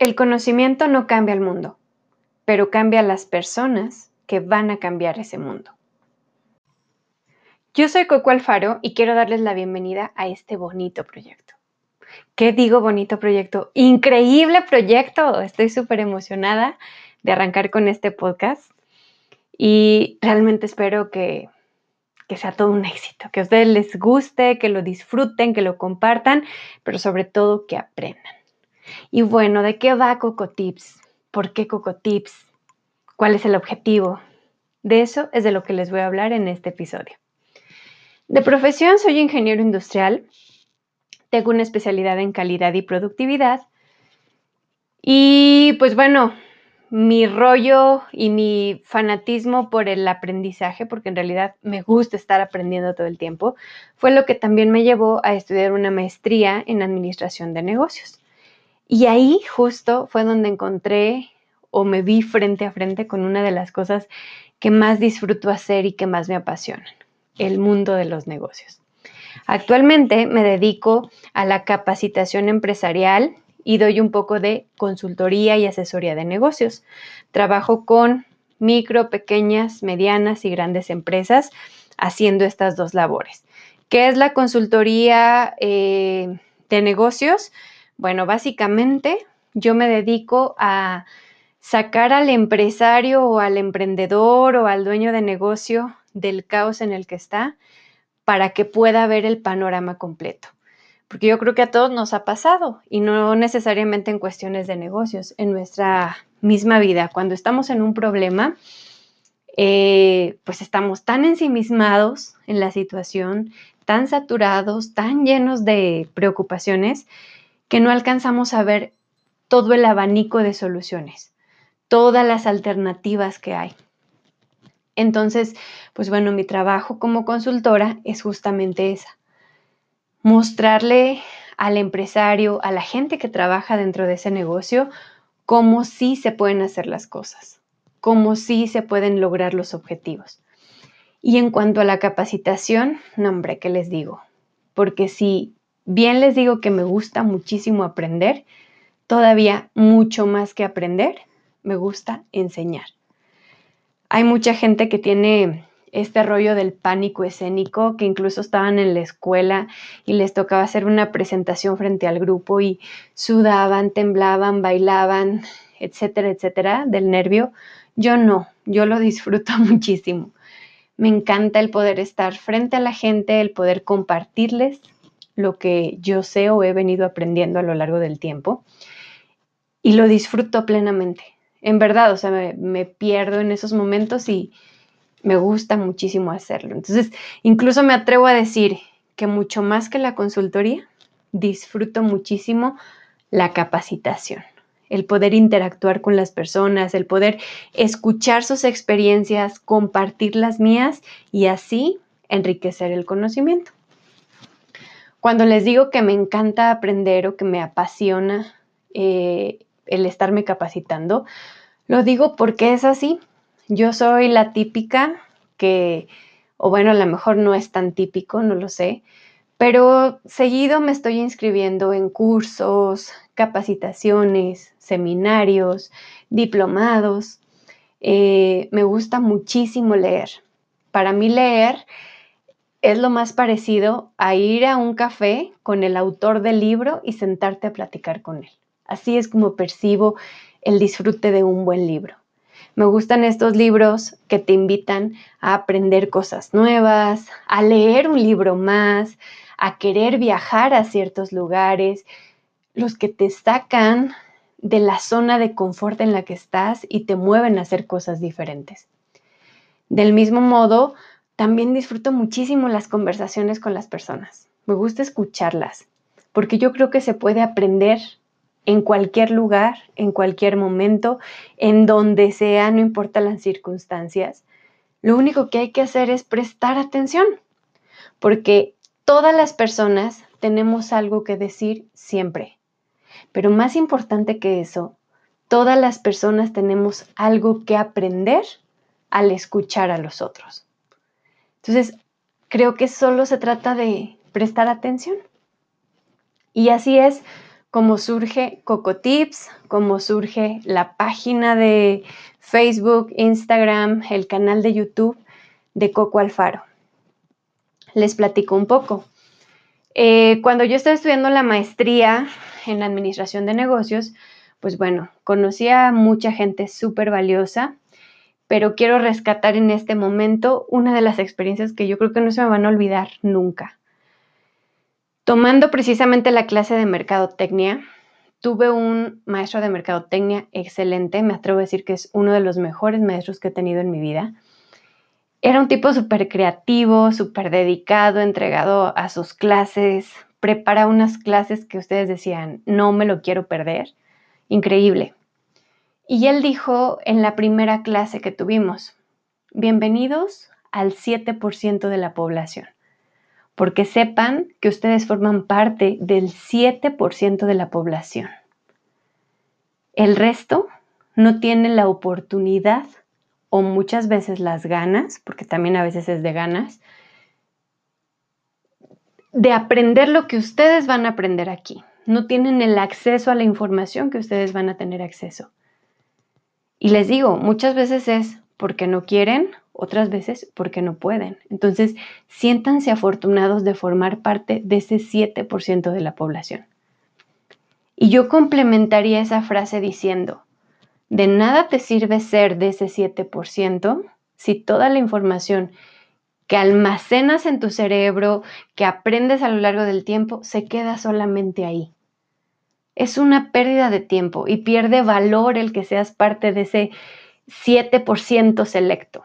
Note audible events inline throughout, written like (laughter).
El conocimiento no cambia el mundo, pero cambia las personas que van a cambiar ese mundo. Yo soy Coco Alfaro y quiero darles la bienvenida a este bonito proyecto. ¿Qué digo bonito proyecto? Increíble proyecto. Estoy súper emocionada de arrancar con este podcast y realmente espero que, que sea todo un éxito, que a ustedes les guste, que lo disfruten, que lo compartan, pero sobre todo que aprendan. Y bueno, ¿de qué va Coco Tips? ¿Por qué Coco Tips? ¿Cuál es el objetivo? De eso es de lo que les voy a hablar en este episodio. De profesión soy ingeniero industrial, tengo una especialidad en calidad y productividad y pues bueno, mi rollo y mi fanatismo por el aprendizaje, porque en realidad me gusta estar aprendiendo todo el tiempo, fue lo que también me llevó a estudiar una maestría en administración de negocios. Y ahí justo fue donde encontré o me vi frente a frente con una de las cosas que más disfruto hacer y que más me apasionan, el mundo de los negocios. Actualmente me dedico a la capacitación empresarial y doy un poco de consultoría y asesoría de negocios. Trabajo con micro, pequeñas, medianas y grandes empresas haciendo estas dos labores. ¿Qué es la consultoría eh, de negocios? Bueno, básicamente yo me dedico a sacar al empresario o al emprendedor o al dueño de negocio del caos en el que está para que pueda ver el panorama completo. Porque yo creo que a todos nos ha pasado y no necesariamente en cuestiones de negocios, en nuestra misma vida. Cuando estamos en un problema, eh, pues estamos tan ensimismados en la situación, tan saturados, tan llenos de preocupaciones, que no alcanzamos a ver todo el abanico de soluciones, todas las alternativas que hay. Entonces, pues bueno, mi trabajo como consultora es justamente esa, mostrarle al empresario, a la gente que trabaja dentro de ese negocio, cómo sí se pueden hacer las cosas, cómo sí se pueden lograr los objetivos. Y en cuanto a la capacitación, no hombre, ¿qué les digo? Porque si bien les digo que me gusta muchísimo aprender, todavía mucho más que aprender, me gusta enseñar. Hay mucha gente que tiene este rollo del pánico escénico, que incluso estaban en la escuela y les tocaba hacer una presentación frente al grupo y sudaban, temblaban, bailaban, etcétera, etcétera, del nervio. Yo no, yo lo disfruto (laughs) muchísimo. Me encanta el poder estar frente a la gente, el poder compartirles lo que yo sé o he venido aprendiendo a lo largo del tiempo y lo disfruto plenamente. En verdad, o sea, me, pierdo en esos momentos y me gusta muchísimo hacerlo. Entonces, incluso me atrevo a decir que mucho más que la consultoría, disfruto muchísimo la capacitación, el poder interactuar con las personas, el poder escuchar sus experiencias, compartir las mías y así enriquecer el conocimiento. Cuando les digo que me encanta aprender o que me apasiona eh, el estarme capacitando, lo digo porque es así. Yo soy la típica que, o bueno, a lo mejor no es tan típico, no lo sé, pero seguido me estoy inscribiendo en cursos, capacitaciones, seminarios, diplomados. Eh, me gusta muchísimo leer. Para mí leer es lo más parecido a ir a un café con el autor del libro y sentarte a platicar con él. Así es como percibo el disfrute de un buen libro. Me gustan estos libros que te invitan a aprender cosas nuevas, a leer un libro más, a querer viajar a ciertos lugares, los que te sacan de la zona de confort en la que estás y te mueven a hacer cosas diferentes. Del mismo modo, también disfruto muchísimo las conversaciones con las personas. Me gusta escucharlas, porque yo creo que se puede aprender en cualquier lugar, en cualquier momento, en donde sea, no importa las circunstancias. Lo único que hay que hacer es prestar atención, porque todas las personas tenemos algo que decir siempre. Pero más importante que eso, todas las personas tenemos algo que aprender al escuchar a los otros. Entonces, creo que solo se trata de prestar atención. Y así es como surge Cocotips, como surge la página de Facebook, Instagram, el canal de YouTube de Coco Alfaro. Les platico un poco. Eh, cuando yo estaba estudiando la maestría en administración de negocios, pues bueno, conocí a mucha gente súper valiosa, pero quiero rescatar en este momento una de las experiencias que yo creo que no se me van a olvidar nunca. Tomando precisamente la clase de mercadotecnia, tuve un maestro de mercadotecnia excelente, me atrevo a decir que es uno de los mejores maestros que he tenido en mi vida. Era un tipo súper creativo, súper dedicado, entregado a sus clases, prepara unas clases que ustedes decían, no me lo quiero perder. Increíble. Y él dijo en la primera clase que tuvimos, bienvenidos al 7% de la población porque sepan que ustedes forman parte del 7% de la población. El resto no tiene la oportunidad o muchas veces las ganas, porque también a veces es de ganas, de aprender lo que ustedes van a aprender aquí. No tienen el acceso a la información que ustedes van a tener acceso. Y les digo, muchas veces es porque no quieren otras veces porque no pueden. Entonces, siéntanse afortunados de formar parte de ese 7% de la población. Y yo complementaría esa frase diciendo, de nada te sirve ser de ese 7% si toda la información que almacenas en tu cerebro, que aprendes a lo largo del tiempo, se queda solamente ahí. Es una pérdida de tiempo y pierde valor el que seas parte de ese 7% selecto.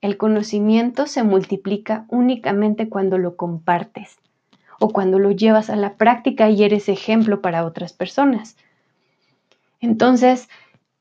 El conocimiento se multiplica únicamente cuando lo compartes o cuando lo llevas a la práctica y eres ejemplo para otras personas. Entonces,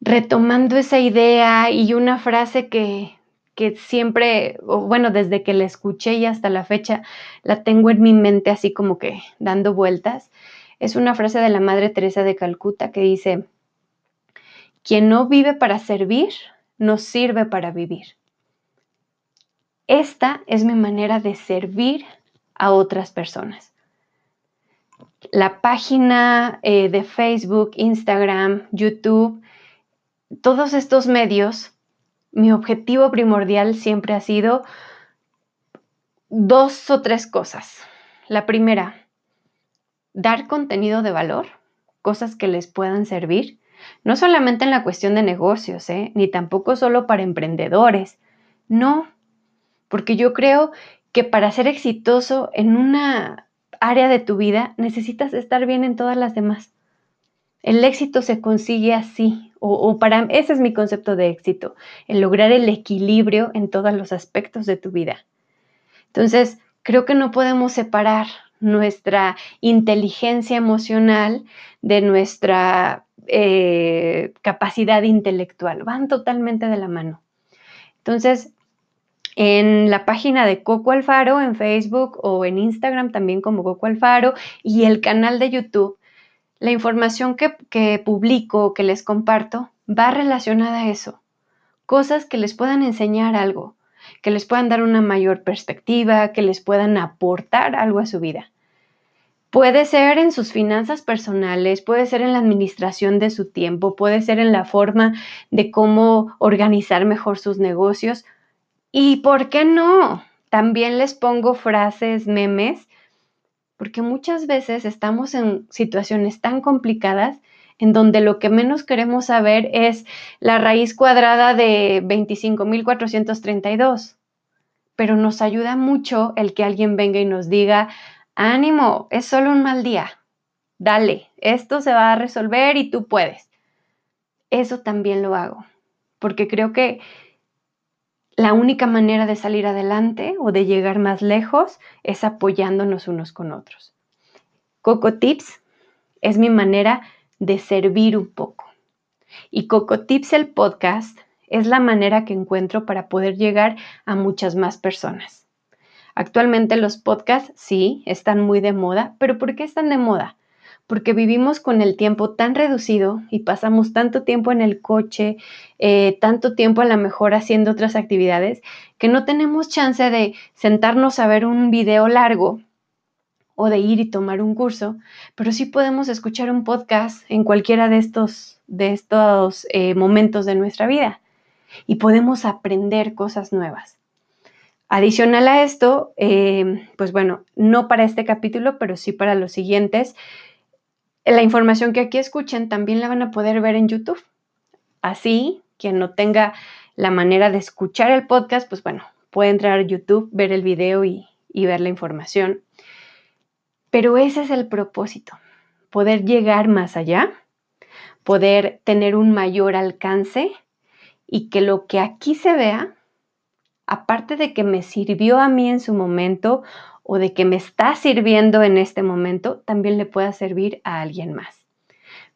retomando esa idea y una frase que, que siempre, bueno, desde que la escuché y hasta la fecha, la tengo en mi mente así como que dando vueltas, es una frase de la Madre Teresa de Calcuta que dice, quien no vive para servir, no sirve para vivir. Esta es mi manera de servir a otras personas. La página eh, de Facebook, Instagram, YouTube, todos estos medios, mi objetivo primordial siempre ha sido dos o tres cosas. La primera, dar contenido de valor, cosas que les puedan servir, no solamente en la cuestión de negocios, ¿eh? ni tampoco solo para emprendedores, no, porque yo creo que para ser exitoso en una área de tu vida necesitas estar bien en todas las demás. El éxito se consigue así, o, para ese es mi concepto de éxito, el lograr el equilibrio en todos los aspectos de tu vida. Entonces, creo que no podemos separar nuestra inteligencia emocional de nuestra eh, capacidad intelectual, van totalmente de la mano. Entonces, en la página de Coco Alfaro en Facebook o en Instagram también como Coco Alfaro y el canal de YouTube, la información que, que publico, que les comparto, va relacionada a eso. Cosas que les puedan enseñar algo, que les puedan dar una mayor perspectiva, que les puedan aportar algo a su vida. Puede ser en sus finanzas personales, puede ser en la administración de su tiempo, puede ser en la forma de cómo organizar mejor sus negocios ¿Y por qué no? También les pongo frases, memes, porque muchas veces estamos en situaciones tan complicadas en donde lo que menos queremos saber es la raíz cuadrada de 25.432. Pero nos ayuda mucho el que alguien venga y nos diga, ánimo, es solo un mal día, dale, esto se va a resolver y tú puedes. Eso también lo hago, porque creo que la única manera de salir adelante o de llegar más lejos es apoyándonos unos con otros. Coco Tips es mi manera de servir un poco. Y Coco Tips, el podcast, es la manera que encuentro para poder llegar a muchas más personas. Actualmente los podcasts sí están muy de moda, pero ¿por qué están de moda? Porque vivimos con el tiempo tan reducido y pasamos tanto tiempo en el coche, eh, tanto tiempo a lo mejor haciendo otras actividades, que no tenemos chance de sentarnos a ver un video largo o de ir y tomar un curso, pero sí podemos escuchar un podcast en cualquiera de estos, de estos eh, momentos de nuestra vida y podemos aprender cosas nuevas. Adicional a esto, eh, pues bueno, no para este capítulo, pero sí para los siguientes, la información que aquí escuchen también la van a poder ver en YouTube. Así, quien no tenga la manera de escuchar el podcast, pues bueno, puede entrar a YouTube, ver el video y ver la información. Pero ese es el propósito, poder llegar más allá, poder tener un mayor alcance y que lo que aquí se vea, aparte de que me sirvió a mí en su momento o de que me está sirviendo en este momento, también le pueda servir a alguien más.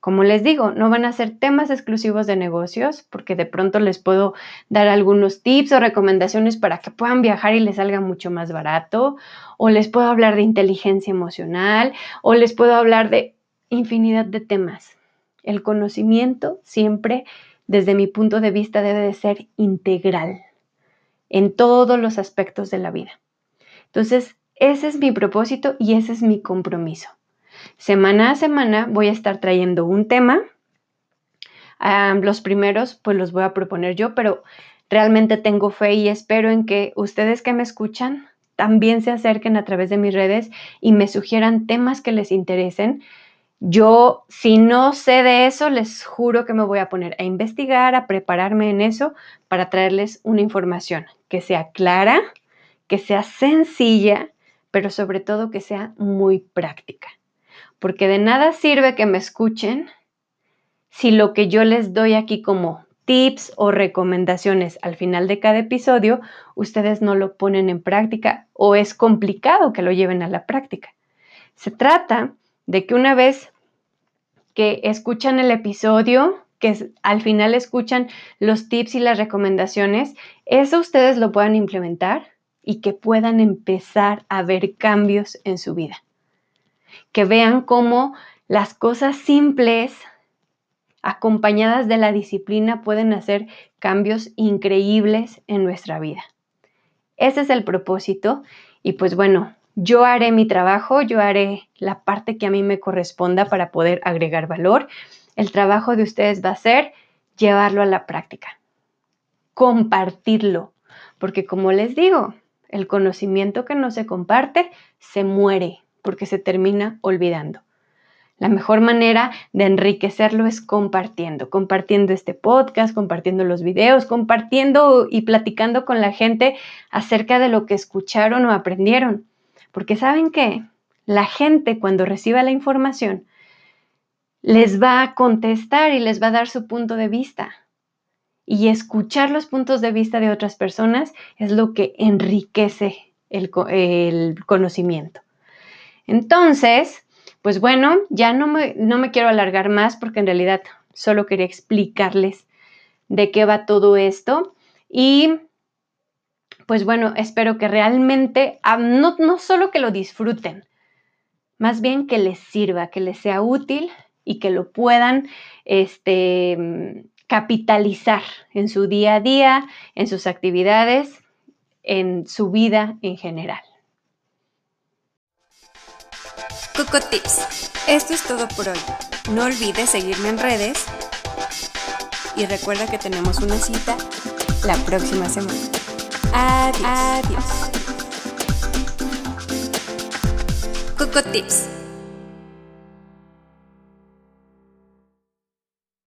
Como les digo, no van a ser temas exclusivos de negocios, porque de pronto les puedo dar algunos tips o recomendaciones para que puedan viajar y les salga mucho más barato, o les puedo hablar de inteligencia emocional, o les puedo hablar de infinidad de temas. El conocimiento siempre, desde mi punto de vista, debe de ser integral en todos los aspectos de la vida. Entonces, ese es mi propósito y ese es mi compromiso. Semana a semana voy a estar trayendo un tema. los primeros pues los voy a proponer yo, pero realmente tengo fe y espero en que ustedes que me escuchan también se acerquen a través de mis redes y me sugieran temas que les interesen. Yo, si no sé de eso, les juro que me voy a poner a investigar, a prepararme en eso para traerles una información que sea clara, que sea sencilla, pero sobre todo que sea muy práctica porque de nada sirve que me escuchen si lo que yo les doy aquí como tips o recomendaciones al final de cada episodio, ustedes no lo ponen en práctica o es complicado que lo lleven a la práctica. Se trata de que una vez que escuchan el episodio, que al final escuchan los tips y las recomendaciones, eso ustedes lo puedan implementar y que puedan empezar a ver cambios en su vida que vean cómo las cosas simples acompañadas de la disciplina pueden hacer cambios increíbles en nuestra vida. Ese es el propósito y pues bueno, yo haré mi trabajo, yo haré la parte que a mí me corresponda para poder agregar valor. El trabajo de ustedes va a ser llevarlo a la práctica, compartirlo, porque como les digo, el conocimiento que no se comparte se muere, porque se termina olvidando. La mejor manera de enriquecerlo es compartiendo, compartiendo este podcast, compartiendo los videos, compartiendo y platicando con la gente acerca de lo que escucharon o aprendieron. Porque saben que la gente cuando reciba la información les va a contestar y les va a dar su punto de vista. Y escuchar los puntos de vista de otras personas es lo que enriquece el, el conocimiento. Entonces, pues bueno, ya no me, no me quiero alargar más porque en realidad solo quería explicarles de qué va todo esto. Y pues bueno, espero que realmente, ah, no, no solo que lo disfruten, más bien que les sirva, que les sea útil y que lo puedan este, capitalizar en su día a día, en sus actividades, en su vida en general. Coco Tips. Esto es todo por hoy. No olvides seguirme en redes y recuerda que tenemos una cita la próxima semana. Adiós. Adiós. Coco Tips.